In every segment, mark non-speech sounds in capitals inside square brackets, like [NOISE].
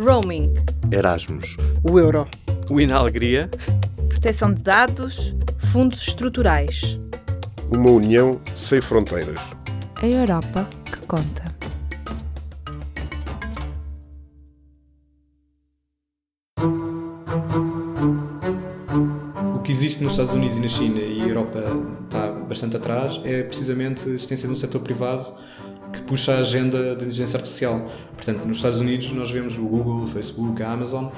Roaming. Erasmus. O euro. O Inalegria. Proteção de dados. Fundos estruturais. Uma união sem fronteiras. A Europa que conta. O que existe nos Estados Unidos e na China e a Europa está bastante atrás é precisamente a existência de um setor privado que puxa a agenda da inteligência artificial. Portanto, nos Estados Unidos nós vemos o Google, o Facebook, a Amazon.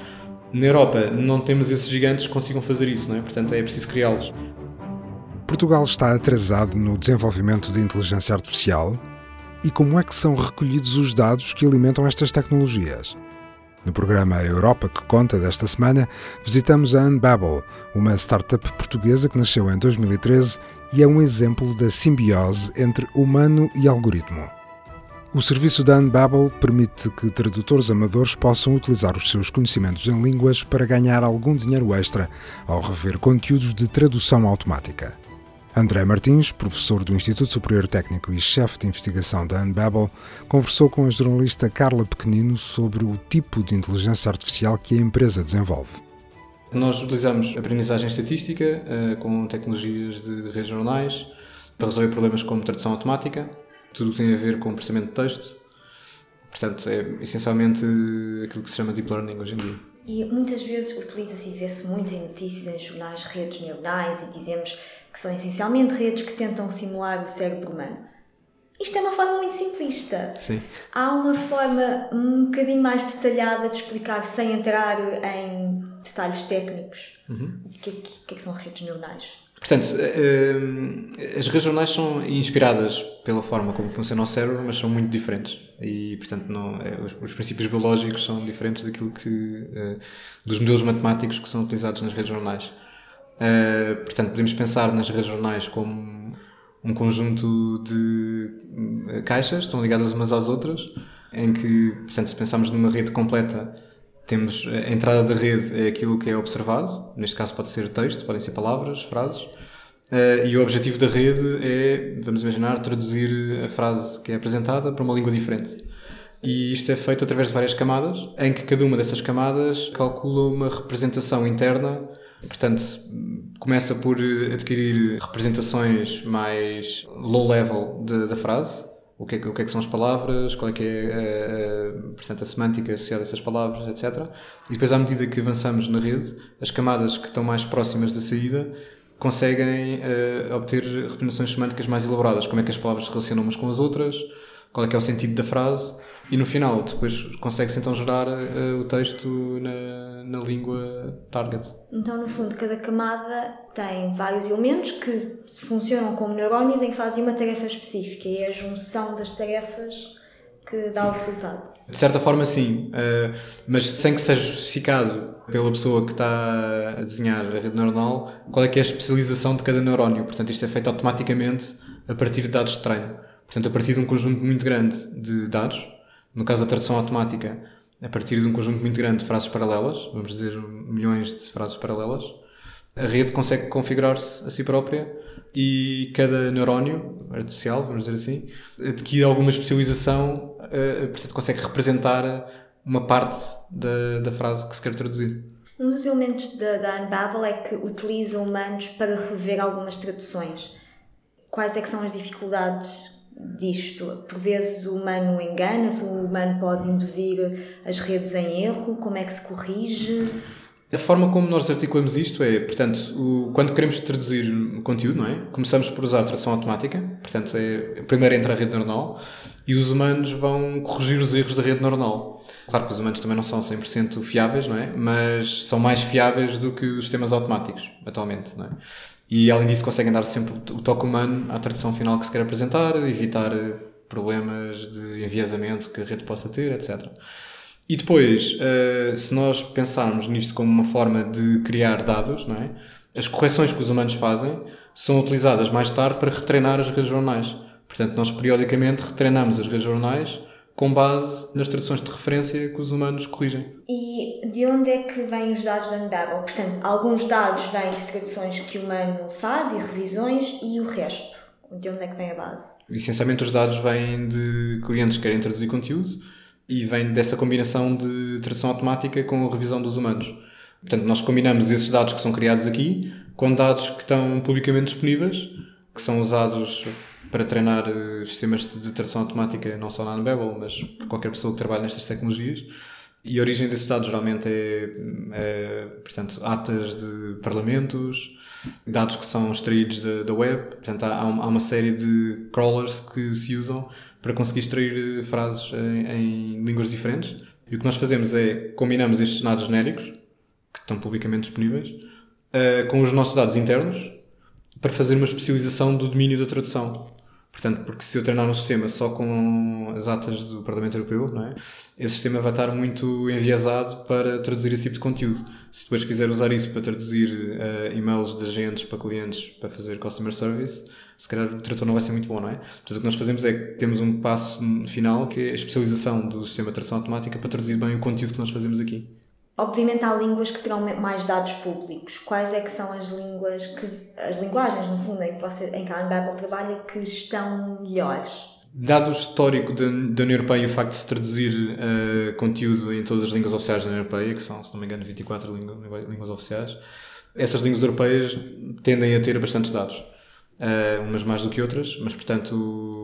Na Europa não temos esses gigantes que consigam fazer isso, não é? Portanto, é preciso criá-los. Portugal está atrasado no desenvolvimento de inteligência artificial? E como é que são recolhidos os dados que alimentam estas tecnologias? No programa Europa que conta desta semana, visitamos a Unbabel, uma startup portuguesa que nasceu em 2013 e é um exemplo da simbiose entre humano e algoritmo. O serviço da Unbabel permite que tradutores amadores possam utilizar os seus conhecimentos em línguas para ganhar algum dinheiro extra ao rever conteúdos de tradução automática. André Martins, professor do Instituto Superior Técnico e chefe de investigação da Unbabel, conversou com a jornalista Carla Pequenino sobre o tipo de inteligência artificial que a empresa desenvolve. Nós utilizamos aprendizagem estatística uh, com tecnologias de redes neuronais para resolver problemas como tradução automática, tudo o que tem a ver com processamento de texto. Portanto, é essencialmente aquilo que se chama deep learning hoje em dia. E muitas vezes utiliza-se e vê-se muito em notícias, em jornais, redes neuronais e dizemos que são essencialmente redes que tentam simular o cérebro humano. Isto é uma forma muito simplista. Sim. Há uma forma um bocadinho mais detalhada de explicar, sem entrar em detalhes técnicos, uhum. o que é que, que, é que são redes neuronais. Portanto, as redes neuronais são inspiradas pela forma como funciona o cérebro, mas são muito diferentes. E, portanto, não, é, os, os, princípios biológicos são diferentes daquilo que. dos modelos matemáticos que são utilizados nas redes neuronais. Uh, portanto, podemos pensar nas redes jornais como um conjunto de caixas, estão ligadas umas às outras, em que, portanto, se pensarmos numa rede completa, temos a entrada da rede é aquilo que é observado, neste caso pode ser texto, podem ser palavras, frases, uh, e o objetivo da rede é, vamos imaginar, traduzir a frase que é apresentada para uma língua diferente. E isto é feito através de várias camadas, em que cada uma dessas camadas calcula uma representação interna Portanto, começa por adquirir representações mais low level da frase. O que, é, o que, é, que são as palavras, qual é que é a, a, portanto, a semântica associada a essas palavras, etc. E depois, à medida que avançamos na rede, as camadas que estão mais próximas da saída conseguem uh, obter representações semânticas mais elaboradas. Como é que as palavras se relacionam umas com as outras, qual é que é o sentido da frase e no final, depois consegue-se então gerar uh, o texto na, na língua target. Então, no fundo, cada camada tem vários elementos que funcionam como neurónios em que fazem uma tarefa específica e é a junção das tarefas que dá o resultado. De certa forma, sim, uh, mas sem que seja especificado pela pessoa que está a desenhar a rede neuronal qual é que é a especialização de cada neurónio. Portanto, isto é feito automaticamente a partir de dados de treino. Portanto, a partir de um conjunto muito grande de dados, no caso da tradução automática, a partir de um conjunto muito grande de frases paralelas, vamos dizer milhões de frases paralelas, a rede consegue configurar-se a si própria e cada neurónio artificial, vamos dizer assim, adquire alguma especialização, uh, portanto consegue representar uma parte da, da frase que se quer traduzir. Um dos elementos da, da Unbabel é que utiliza humanos para rever algumas traduções. Quais é que são as dificuldades disto? Por vezes o humano engana-se, o humano pode induzir as redes em erro, como é que se corrige? A forma como nós articulamos isto é, portanto, o, quando queremos traduzir conteúdo, não é? Começamos por usar a tradução automática, portanto, é, primeiro entra a rede neuronal e os humanos vão corrigir os erros da rede neuronal. Claro que os humanos também não são 100% fiáveis, não é? Mas são mais fiáveis do que os sistemas automáticos, atualmente, não é? E além disso conseguem dar sempre o toque humano à tradução final que se quer apresentar, evitar eh, problemas de enviesamento que a rede possa ter, etc. E depois, eh, se nós pensarmos nisto como uma forma de criar dados, não é? as correções que os humanos fazem são utilizadas mais tarde para retreinar as redes jornais. Portanto, nós periodicamente retreinamos as redes jornais com base nas traduções de referência que os humanos corrigem. E de onde é que vêm os dados da Unbabel? Portanto, alguns dados vêm de traduções que o humano faz e revisões e o resto? De onde é que vem a base? Essencialmente os dados vêm de clientes que querem traduzir conteúdo e vem dessa combinação de tradução automática com a revisão dos humanos. Portanto, nós combinamos esses dados que são criados aqui com dados que estão publicamente disponíveis, que são usados para treinar uh, sistemas de tradução automática não só na Unbabel, mas por qualquer pessoa que trabalhe nestas tecnologias. E a origem desses dados geralmente é, é portanto, atas de parlamentos, dados que são extraídos da, da web. Portanto, há, há uma série de crawlers que se usam para conseguir extrair eh, frases em, em línguas diferentes. E o que nós fazemos é combinamos estes dados genéricos, que estão publicamente disponíveis, uh, com os nossos dados internos para fazer uma especialização do domínio da tradução. Portanto, porque se eu treinar um sistema só com as atas do Parlamento Europeu, não é? esse sistema vai estar muito enviesado para traduzir esse tipo de conteúdo. Se depois quiser usar isso para traduzir uh, e-mails de agentes para clientes para fazer customer service, se calhar o tradutor não vai ser muito bom, não é? Portanto, o que nós fazemos é que temos um passo final que é a especialização do sistema de tradução automática para traduzir bem o conteúdo que nós fazemos aqui. Obviamente há línguas que terão mais dados públicos. Quais é que são as línguas que as linguagens no fundo em que você em que a Unbabel trabalha que estão melhores? Dado o histórico da, da União Europeia e o facto de se traduzir uh, conteúdo em todas as línguas oficiais da União Europeia, que são, se não me engano, 24 línguas, línguas oficiais, essas línguas europeias tendem a ter bastantes dados. Uh, umas mais do que outras, mas portanto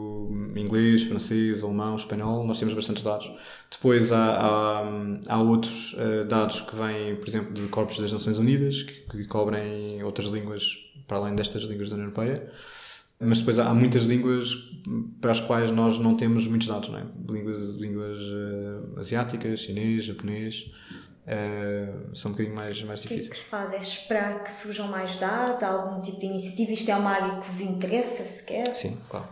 inglês, francês, alemão, espanhol, nós temos bastantes dados. Depois há, há, há outros uh, dados que vêm, por exemplo, de corpos das Nações Unidas, que, que, cobrem outras línguas para além destas línguas da União Europeia. Mas depois há, muitas línguas para as quais nós não temos muitos dados, não é? Línguas, línguas uh, asiáticas, chinês, japonês. Uh, são um bocadinho mais, mais difíceis. O que, é que se faz? É esperar que surjam mais dados? Há algum tipo de iniciativa? Isto é uma área que vos interessa sequer? Sim, claro.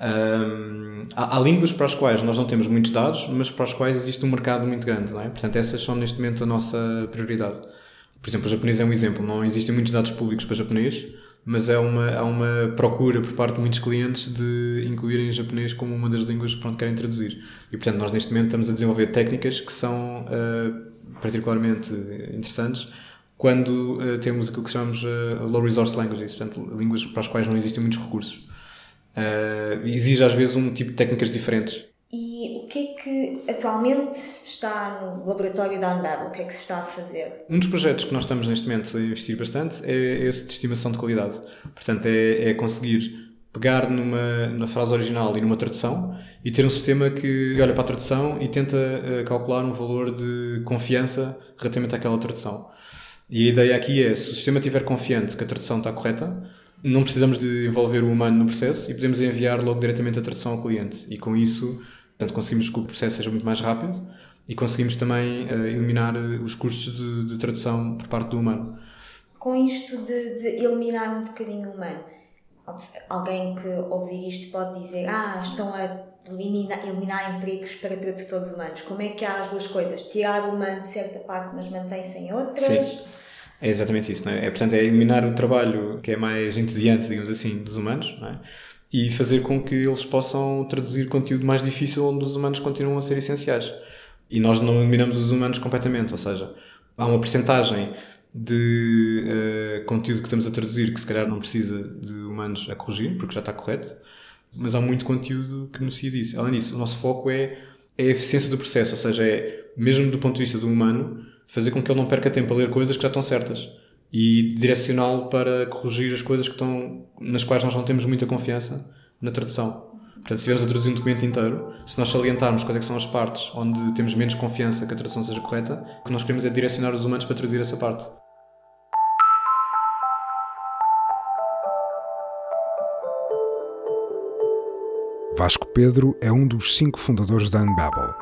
Um, há, há, línguas para as quais nós não temos muitos dados, mas para as quais existe um mercado muito grande, não é? Portanto, essas são neste momento a nossa prioridade. Por exemplo, o japonês é um exemplo. Não existem muitos dados públicos para japonês, mas é uma, há uma procura por parte de muitos clientes de incluírem japonês como uma das línguas que pronto, querem traduzir. E, portanto, nós neste momento estamos a desenvolver técnicas que são uh, particularmente interessantes quando uh, temos aquilo que chamamos uh, low resource languages, portanto, línguas para as quais não existem muitos recursos. Uh, exige às vezes um tipo de técnicas diferentes. E o que é que atualmente está no laboratório da Unbabel? O que é que se está a fazer? Um dos projetos que nós estamos neste momento a investir bastante é esse de estimação de qualidade. Portanto, é, é conseguir pegar numa, numa frase original e numa tradução e ter um sistema que olha para a tradução e tenta uh, calcular um valor de confiança relativamente àquela tradução. E a ideia aqui é, se o sistema estiver confiante que a tradução está correta, não precisamos de envolver o humano no processo e podemos enviar logo diretamente a tradução ao cliente. E com isso, portanto, conseguimos que o processo seja muito mais rápido e conseguimos também uh, eliminar eh, os custos de, de, tradução por parte do humano. Com isto de, de eliminar um bocadinho o humano, alguém que ouvir isto pode dizer: Ah, estão a eliminar, eliminar empregos para tradutores humanos. Como é que há as duas coisas? Tirar o humano de certa parte, mas mantém-se em outras? Sim. É exatamente isso, não é? é? Portanto, é eliminar o trabalho que é mais entediante, digamos assim, dos humanos, não é? E fazer com que eles possam traduzir conteúdo mais difícil onde os humanos continuam a ser essenciais. E nós não eliminamos os humanos completamente, ou seja, há uma percentagem de uh, conteúdo que estamos a traduzir que se calhar não precisa de humanos a corrigir, porque já está correto, mas há muito conteúdo que beneficia disso. Além disso, o nosso foco é, é a eficiência do processo, ou seja, é, mesmo do ponto de vista do humano, fazer com que ele não perca tempo a ler coisas que já estão certas e direcioná-lo para corrigir as coisas que estão, nas quais nós não temos muita confiança na tradução. Portanto, se estivermos a traduzir um documento inteiro, se nós salientarmos quais é são as partes onde temos menos confiança que a tradução seja correta, o que nós queremos é direcionar os humanos para traduzir essa parte. Vasco Pedro é um dos cinco fundadores da Unbabel.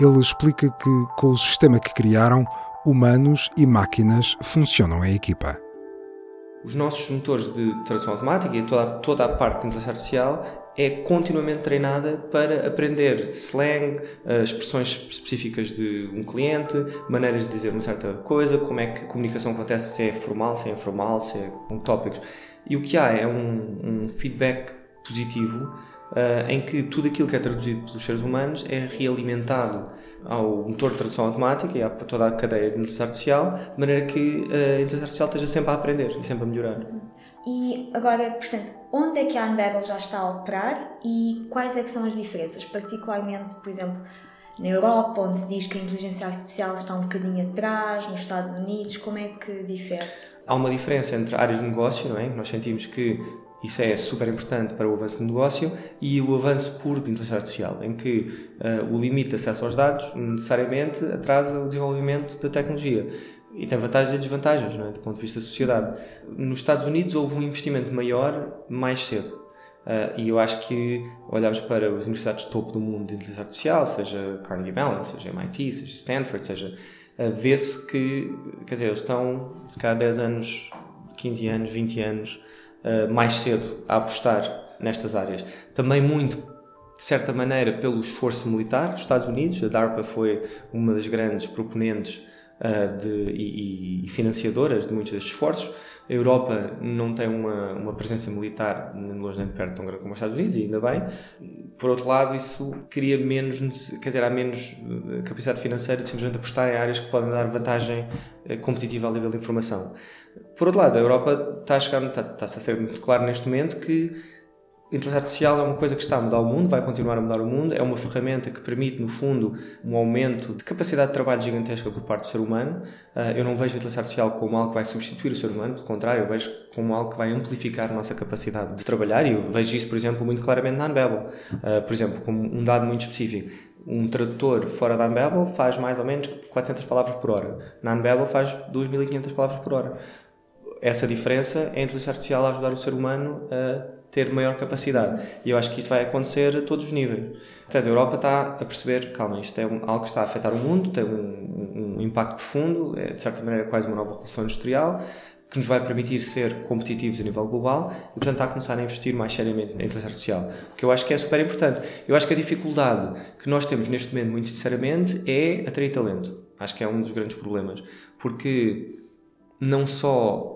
Ele explica que, com o sistema que criaram, humanos e máquinas funcionam em equipa. Os nossos motores de tradução automática e toda, toda a parte de inteligência artificial é continuamente treinada para aprender slang, eh, expressões específicas de um cliente, maneiras de dizer uma certa coisa, como é que a comunicação acontece, se é formal, se é informal, se é com tópicos. E o que há é um, um feedback positivo uh, em que tudo aquilo que é traduzido pelos seres humanos é realimentado ao motor de tradução automática e a toda a cadeia de inteligência artificial, de maneira que a inteligência artificial esteja sempre a aprender e sempre a melhorar. E agora, portanto, onde é que a Unbabel já está a operar e quais é que são as diferenças? Particularmente, por exemplo, na Europa, onde se diz que a inteligência artificial está um bocadinho atrás, nos Estados Unidos, como é que difere? Há uma diferença entre áreas de negócio, não é? Nós sentimos que isso é super importante para o avanço do negócio e o avanço puro de inteligência artificial, em que uh, o limite de acesso aos dados necessariamente atrasa o desenvolvimento da tecnologia. E tem vantagens e desvantagens, é? do ponto de vista da sociedade. Nos Estados Unidos houve um investimento maior mais cedo. Uh, e eu acho que olhamos para as universidades de topo do mundo de inteligência artificial, seja Carnegie Mellon, seja MIT, seja Stanford, seja, uh, vê-se que, quer dizer, eles estão, se calhar 10 anos, 15 anos, 20 anos, uh, mais cedo a apostar nestas áreas. Também muito, de certa maneira, pelo esforço militar dos Estados Unidos. A DARPA foi uma das grandes proponentes uh, de, e, e, financiadoras de muitos destes esforços. A Europa não tem uma, uma presença militar nem longe nem de perto tão grande como os Estados Unidos, e ainda bem. Por outro lado, isso cria menos, quer dizer, há menos eh, capacidade financeira de simplesmente apostar em áreas que podem dar vantagem eh, competitiva ao nível de informação. Por outro lado, a Europa está a chegar, está, está a ser muito claro neste momento que a inteligência artificial é uma coisa que está a mudar o mundo, vai continuar a mudar o mundo, é uma ferramenta que permite, no fundo, um aumento de capacidade de trabalho gigantesca por parte do ser humano. Ah, eu não vejo a inteligência artificial como algo que vai substituir o ser humano, pelo contrário, eu vejo como algo que vai amplificar a nonossa capacidade de trabalhar e eu vejo isso, por exemplo, muito claramente na Unbabel. Ah, por exemplo, como um dado muito específico. Um tradutor fora da Unbabel faz mais ou menos 400 palavras por hora. Na Unbabel faz 2.500 palavras por hora. Essa diferença é a inteligência artificial a ajudar o ser humano a ter maior capacidade. E eu acho que isso vai acontecer a todos os níveis. Portanto, a Europa está a perceber, calma, isto é algo que está a afetar o mundo, tem um, um impacto profundo, é de certa maneira quase uma nova revolução industrial, que nos vai permitir ser competitivos a nível global e, portanto, está a começar a investir mais seriamente na inteligência artificial. O que eu acho que é super importante. Eu acho que a dificuldade que nós temos neste momento, muito sinceramente, é atrair talento. Acho que é um dos grandes problemas. Porque não só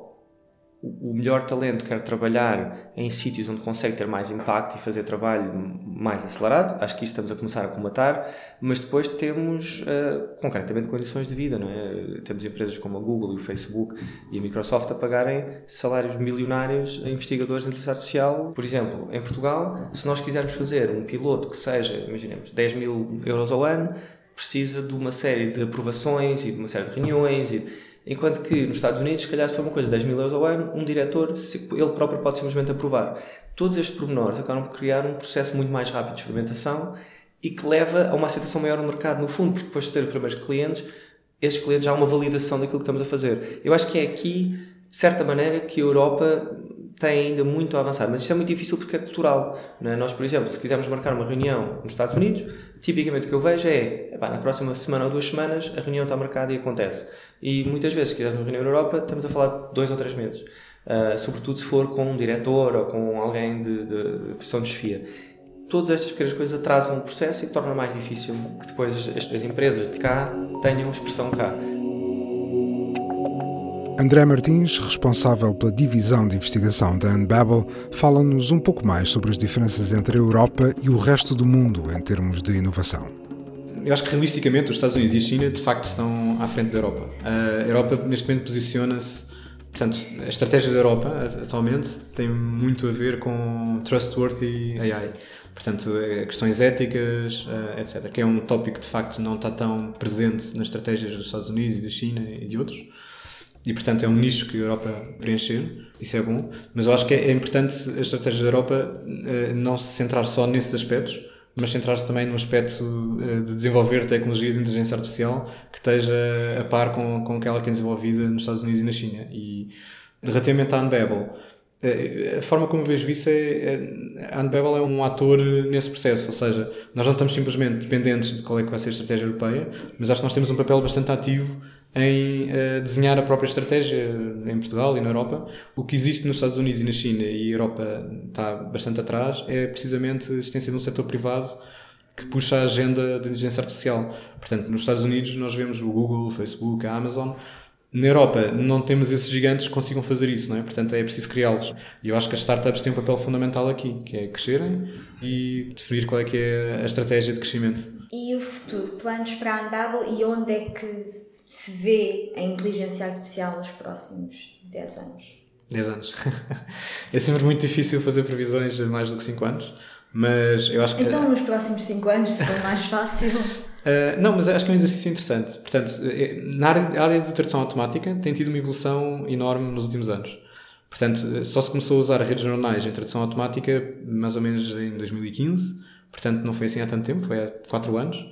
o melhor talento quer trabalhar em sítios onde consegue ter mais impacto e fazer trabalho mais acelerado. Acho que isso estamos a começar a comatar, mas depois temos uh, concretamente condições de vida, não é? Temos empresas como a Google e o Facebook e a Microsoft a pagarem salários milionários a investigadores de inteligência artificial. Por exemplo, em Portugal, se nós quisermos fazer um piloto que seja, imaginemos, 10 mil euros ao ano, precisa de uma série de aprovações e de uma série de reuniões e Enquanto que nos Estados Unidos, se calhar, se for uma coisa de 10 mil euros ao ano, um diretor, ele próprio pode simplesmente aprovar. Todos estes pormenores acabam por criar um processo muito mais rápido de experimentação e que leva a uma aceitação maior no mercado, no fundo, porque depois de ter os primeiros clientes, esses clientes já há uma validação daquilo que estamos a fazer. Eu acho que é aqui, de certa maneira, que a Europa tem ainda muito a avançar, mas isto é muito difícil porque é cultural. É? Nós, por exemplo, se quisermos marcar uma reunião nos Estados Unidos, tipicamente o que eu vejo é, epá, na próxima semana ou duas semanas, a reunião está marcada e acontece. E muitas vezes, se quisermos uma reunião na Europa, estamos a falar de dois ou três meses. Uh, sobretudo se for com um diretor ou com alguém de, de, de de chefia. Todas estas pequenas coisas atrasam o processo e tornam mais difícil que depois as, as empresas de cá tenham expressão cá. André Martins, responsável pela divisão de investigação da Unbabel, fala-nos um pouco mais sobre as diferenças entre a Europa e o resto do mundo em termos de inovação. Eu acho que realisticamente os Estados Unidos e a China de facto estão à frente da Europa. A Europa neste momento posiciona-se Portanto, a estratégia da Europa atualmente tem muito a ver com trustworthy AI. Portanto, é questões éticas, eh, etc. Que é um tópico que de facto não está tão presente nas estratégias dos Estados Unidos e da China e de outros e portanto é um nicho que a Europa preencher, isso é bom, mas eu acho que é, importante a estratégia da Europa eh, não se centrar só nesses aspectos, mas centrar-se também no aspecto eh, de desenvolver tecnologia de inteligência artificial que esteja a par com, com aquela que é desenvolvida nos Estados Unidos e na China. E relativamente à Unbabel, eh, a forma como vejo isso é, é a Unbabel é um ator nesse processo, ou seja, nós não estamos simplesmente dependentes de qual é que vai ser a estratégia europeia, mas acho que nós temos um papel bastante ativo em uh, desenhar a própria estratégia em Portugal e na Europa. O que existe nos Estados Unidos e na China e a Europa está bastante atrás é precisamente a existência de um setor privado que puxa a agenda da inteligência artificial. Portanto, nos Estados Unidos nós vemos o Google, o Facebook, a Amazon. Na Europa não temos esses gigantes que consigam fazer isso, não é? Portanto, é preciso criá-los. E eu acho que as startups têm um papel fundamental aqui, que é crescerem e definir qual é que é a estratégia de crescimento. E o futuro? Planos para a Andable e onde é que se vê a inteligência artificial nos próximos 10 anos? 10 anos. [LAUGHS] é sempre muito difícil fazer previsões a mais do que 5 anos, Mas eu acho que. Então, nos próximos 5 anos, será mais fácil. Uh, [LAUGHS] não, mas acho que é um exercício interessante. Portanto, na área, área de tradução automática tem tido uma evolução enorme nos últimos anos. Portanto, só se começou a usar redes neuronais em tradução automática mais ou menos em 2015. Portanto, não foi assim há tanto tempo, foi há 4 anos.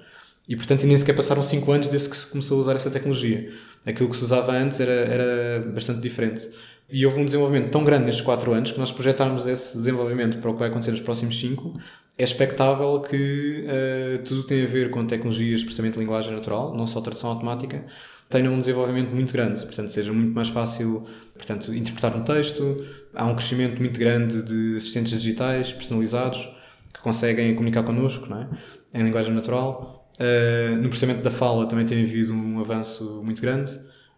E, portanto, nem sequer passaram 5 anos desde que se começou a usar essa tecnologia. Aquilo que se usava antes era, era bastante diferente. E houve um desenvolvimento tão grande nestes 4 anos que nós projetarmos esse desenvolvimento para o que vai acontecer nos próximos 5 é expectável que uh, tudo tem a ver com tecnologias de processamento de linguagem natural, não só tradução automática, tenha um desenvolvimento muito grande, portanto seja muito mais fácil portanto, interpretar um texto, há um crescimento muito grande de assistentes digitais personalizados que conseguem comunicar connosco não é? em linguagem natural. Uh, no processamento da fala também tem havido um avanço muito grande.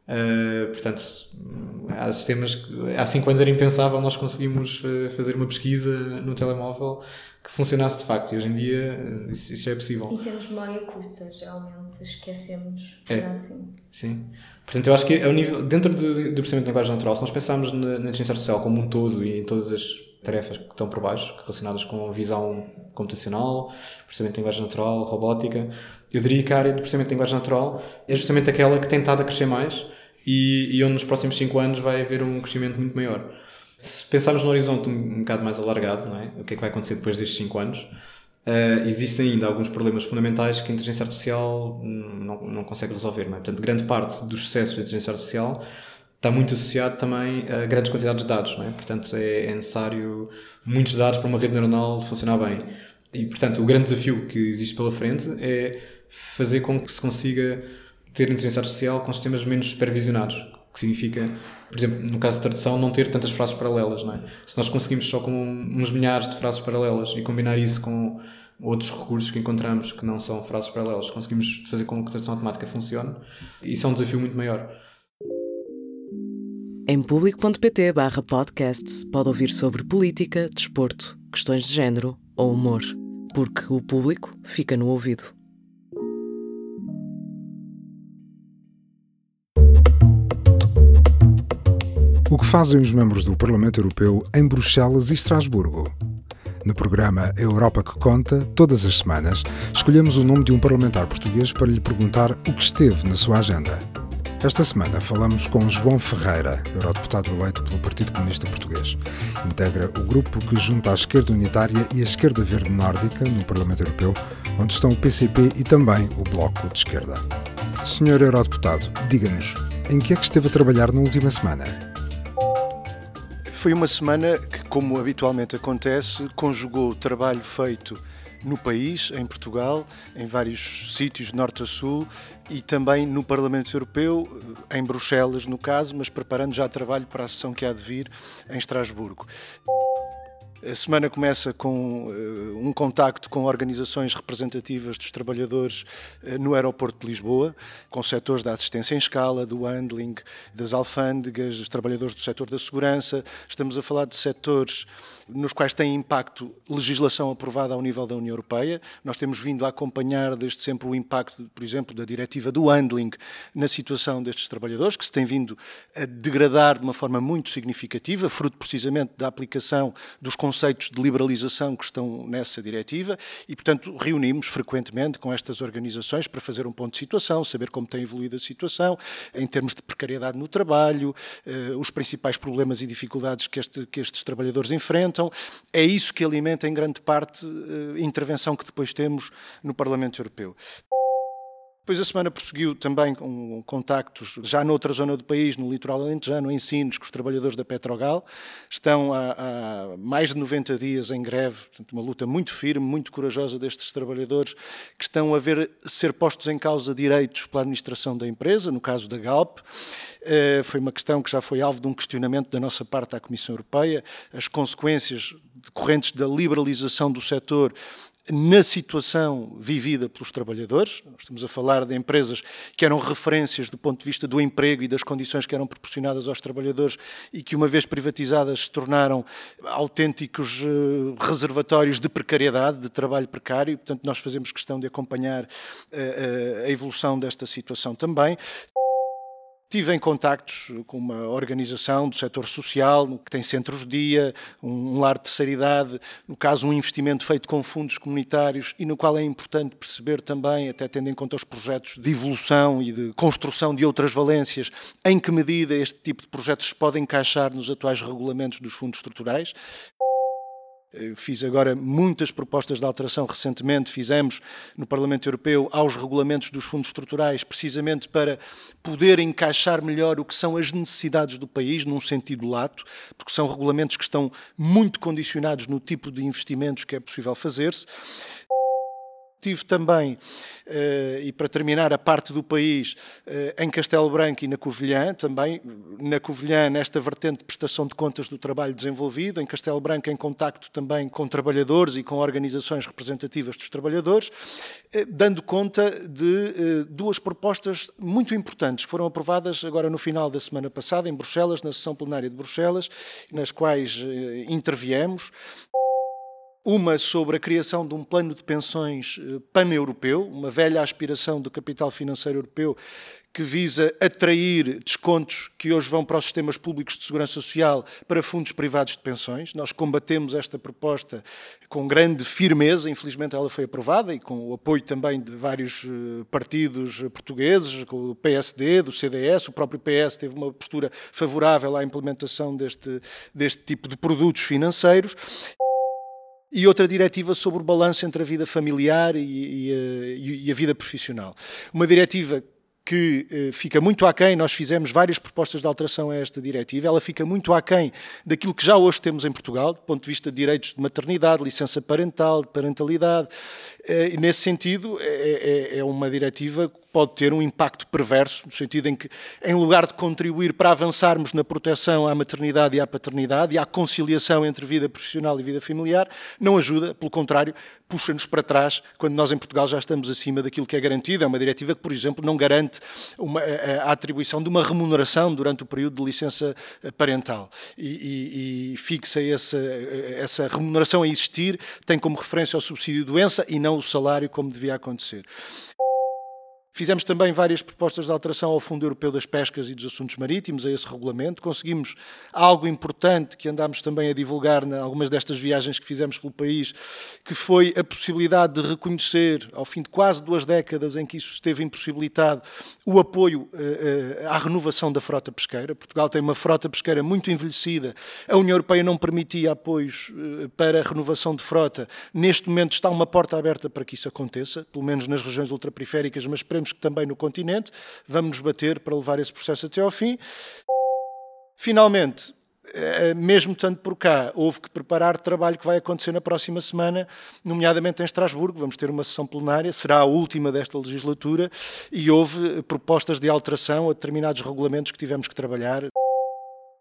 Uh, portanto, há sistemas que há 5 anos era impensável nós conseguimos fazer uma pesquisa no telemóvel que funcionasse de facto. E hoje em dia eh, isso, isso é possível. E temos memória curta, geralmente esquecemos é. assim. Sim. Portanto, eu acho que ao nível, dentro de, do processamento de linguagem natural, se nós pensarmos na, na inteligência artificial como um todo e em todas as tarefas que estão por baixo, relacionadas com visão computacional, processamento de linguagem natural, robótica, eu diria que a área do processamento de linguagem natural é justamente aquela que tem estado a crescer mais e, e onde nos próximos 5 anos vai haver um crescimento muito maior. Se pensarmos no horizonte um, um bocado mais alargado, não é? o que é que vai acontecer depois destes 5 anos, uh, existem ainda alguns problemas fundamentais que a inteligência artificial não, não consegue resolver. Não é? Portanto, grande parte dos sucessos da inteligência artificial está muito associado também a grandes quantidades de dados. É? Portanto, é, é necessário muitos dados para uma rede neuronal funcionar bem. E, portanto, o grande desafio que existe pela frente é fazer com que se consiga ter inteligência artificial com sistemas menos supervisionados, o que significa por exemplo, no caso de tradução, não ter tantas frases paralelas, é? Se nós conseguimos só com uns milhares de frases paralelas e combinar isso com outros recursos que encontramos que não são frases paralelas, conseguimos fazer com que a tradução automática funcione, isso é um desafio muito maior. Em público.pt barra podcasts pode ouvir sobre política, desporto, questões de género ou humor, porque o público fica no ouvido. O que fazem os membros do Parlamento Europeu em Bruxelas e Estrasburgo? No programa Europa que Conta, todas as semanas, escolhemos o nome de um parlamentar português para lhe perguntar o que esteve na sua agenda. Esta semana falamos com João Ferreira, eurodeputado eleito pelo Partido Comunista Português. Integra o grupo que junta a esquerda unitária e a esquerda verde nórdica no Parlamento Europeu, onde estão o PCP e também o Bloco de Esquerda. Senhor eurodeputado, diga-nos, em que é que esteve a trabalhar na última semana? Foi uma semana que, como habitualmente acontece, conjugou o trabalho feito no país, em Portugal, em vários sítios norte a sul e também no Parlamento Europeu, em Bruxelas no caso, mas preparando já trabalho para a sessão que há de vir em Estrasburgo. A semana começa com uh, um contacto com organizações representativas dos trabalhadores uh, no aeroporto de Lisboa, com setores da assistência em escala, do handling, das alfândegas, dos trabalhadores do setor da segurança. Estamos a falar de setores nos quais tem impacto legislação aprovada ao nível da União Europeia. Nós temos vindo a acompanhar desde sempre o impacto, por exemplo, da diretiva do handling na situação destes trabalhadores, que se tem vindo a degradar de uma forma muito significativa, fruto precisamente da aplicação dos conceitos de liberalização que estão nessa diretiva e, portanto, reunimos frequentemente com estas organizações para fazer um ponto de situação, saber como tem evoluído a situação em termos de precariedade no trabalho, eh, os principais problemas e dificuldades que, este, que estes trabalhadores enfrentam então, é isso que alimenta em grande parte eh, a intervenção que depois temos no Parlamento Europeu. Depois a semana prosseguiu também com contactos já noutra zona do país, no litoral alentejano, em Sines, com os trabalhadores da Petrogal. Estão há, há, mais de 90 dias em greve, portanto, uma luta muito firme, muito corajosa destes trabalhadores, que estão a ver ser postos em causa direitos pela administração da empresa, no caso da Galp. Eh, foi uma questão que já foi alvo de um questionamento da nossa parte à Comissão Europeia, as consequências decorrentes da liberalização do setor na situação vivida pelos trabalhadores. Nós estamos a falar de empresas que eram referências do ponto de vista do emprego e das condições que eram proporcionadas aos trabalhadores e que, uma vez privatizadas, se tornaram autênticos eh, reservatórios de precariedade, de trabalho precário. Portanto, nós fazemos questão de acompanhar a, eh, a evolução desta situação também. Tive em contactos com uma organização do setor social, que tem centros-dia, um lar de terceira idade, no caso um investimento feito com fundos comunitários e no qual é importante perceber também, até tendo em conta os projetos de evolução e de construção de outras valências, em que medida este tipo de projetos se pode encaixar nos atuais regulamentos dos fundos estruturais. Eu fiz agora muitas propostas de alteração recentemente, fizemos no Parlamento Europeu aos regulamentos dos fundos estruturais, precisamente para poder encaixar melhor o que são as necessidades do país, num sentido lato, porque são regulamentos que estão muito condicionados no tipo de investimentos que é possível fazer-se. Tive também, uh, e para terminar, a parte do país uh, em Castelo Branco e na Covilhã, também na Covilhã, nesta vertente de prestação de contas do trabalho desenvolvido, em Castelo Branco em contacto também com trabalhadores e com organizações representativas dos trabalhadores, uh, dando conta de duas propostas muito importantes que foram aprovadas agora no final da semana passada em Bruxelas, na sessão plenária de Bruxelas, nas quais interviemos. Uma sobre a criação de um plano de pensões eh, pan-europeu, uma velha aspiração do capital financeiro europeu que visa atrair descontos que hoje vão para os sistemas públicos de segurança social para fundos privados de pensões. Nós combatemos esta proposta com grande firmeza, infelizmente ela foi aprovada e com o apoio também de vários eh, partidos portugueses, com o PSD, do CDS, o próprio PS teve uma postura favorável à implementação deste, deste tipo de produtos financeiros e outra diretiva sobre o balanço entre a vida familiar e, e, e a vida profissional. Uma diretiva que eh, fica muito aquém, nós fizemos várias propostas de alteração a esta diretiva, ela fica muito aquém daquilo que já hoje temos em Portugal, do ponto de vista de direitos de maternidade, licença parental, de parentalidade, eh, nesse sentido é, é, é uma diretiva pode ter um impacto perverso, no sentido em que, em lugar de contribuir para avançarmos na proteção à maternidade e à paternidade e à conciliação entre vida profissional e vida familiar, não ajuda, pelo contrário, puxa-nos para trás, quando nós em Portugal já estamos acima daquilo que é garantido. É uma diretiva que, por exemplo, não garante uma, a, atribuição de uma remuneração durante o período de licença eh, parental e, e, e fixa essa, essa remuneração a existir, tem como referência o subsídio de doença e não o salário, como devia acontecer. Fizemos também várias propostas de alteração ao Fundo Europeu das Pescas e dos Assuntos Marítimos, a esse regulamento. Conseguimos algo importante que andámos também a divulgar em algumas destas viagens que fizemos pelo país, que foi a possibilidade de reconhecer, ao fim de quase duas décadas em que isso esteve impossibilitado, o apoio uh, à renovação da frota pesqueira. Portugal tem uma frota pesqueira muito envelhecida. A União Europeia não permitia apoios uh, para a renovação de frota. Neste momento está uma porta aberta para que isso aconteça, pelo menos nas regiões ultraperiféricas, mas esperemos esperemos que também no continente, vamos nos bater para levar esse processo até ao fim. Finalmente, eh, mesmo tanto por cá, houve que preparar trabalho que vai acontecer na próxima semana, nomeadamente em Estrasburgo. Vamos ter uma sessão plenária, será a última desta legislatura, e houve propostas de alteração a determinados regulamentos que tivemos que trabalhar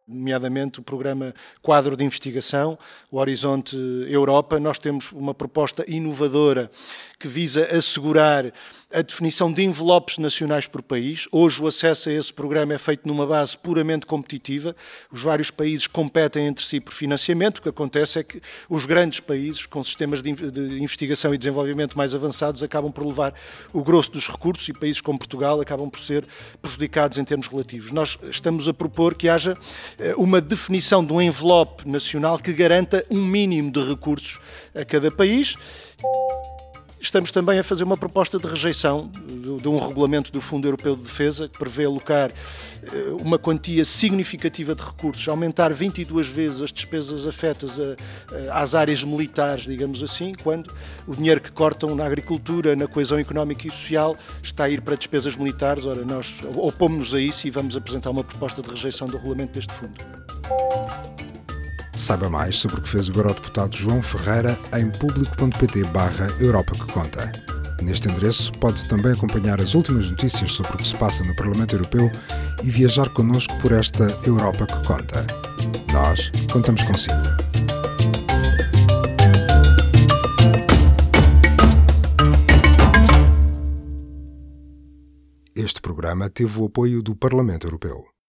nomeadamente o programa Quadro de Investigação, o Horizonte Europa. Nós temos uma proposta inovadora que visa assegurar a definição de envelopes nacionais por país. Hoje o acesso a esse programa é feito numa base puramente competitiva. Os vários países competem entre si por financiamento. O que acontece é que os grandes países, com sistemas de investigação e desenvolvimento mais avançados, acabam por levar o grosso dos recursos e países como Portugal acabam por ser prejudicados em termos relativos. Nós estamos a propor que haja uma definição de um envelope nacional que garanta um mínimo de recursos a cada país. Estamos também a fazer uma proposta de rejeição de um regulamento do Fundo Europeu de Defesa que prevê alocar eh, uma quantia significativa de recursos, aumentar 22 vezes as despesas afetas a, às áreas militares, digamos assim, quando o dinheiro que cortam na agricultura, na coesão económica e social, está a ir para despesas militares. Ora, nós opomos-nos a isso e vamos apresentar uma proposta de rejeição do regulamento deste fundo. Saiba mais sobre o que fez o Eurodeputado João Ferreira em público.pt barra Europa que Conta. Neste endereço pode também acompanhar as últimas notícias sobre o que se passa no Parlamento Europeu e viajar connosco por esta Europa que Conta. Nós contamos consigo. Este programa teve o apoio do Parlamento Europeu.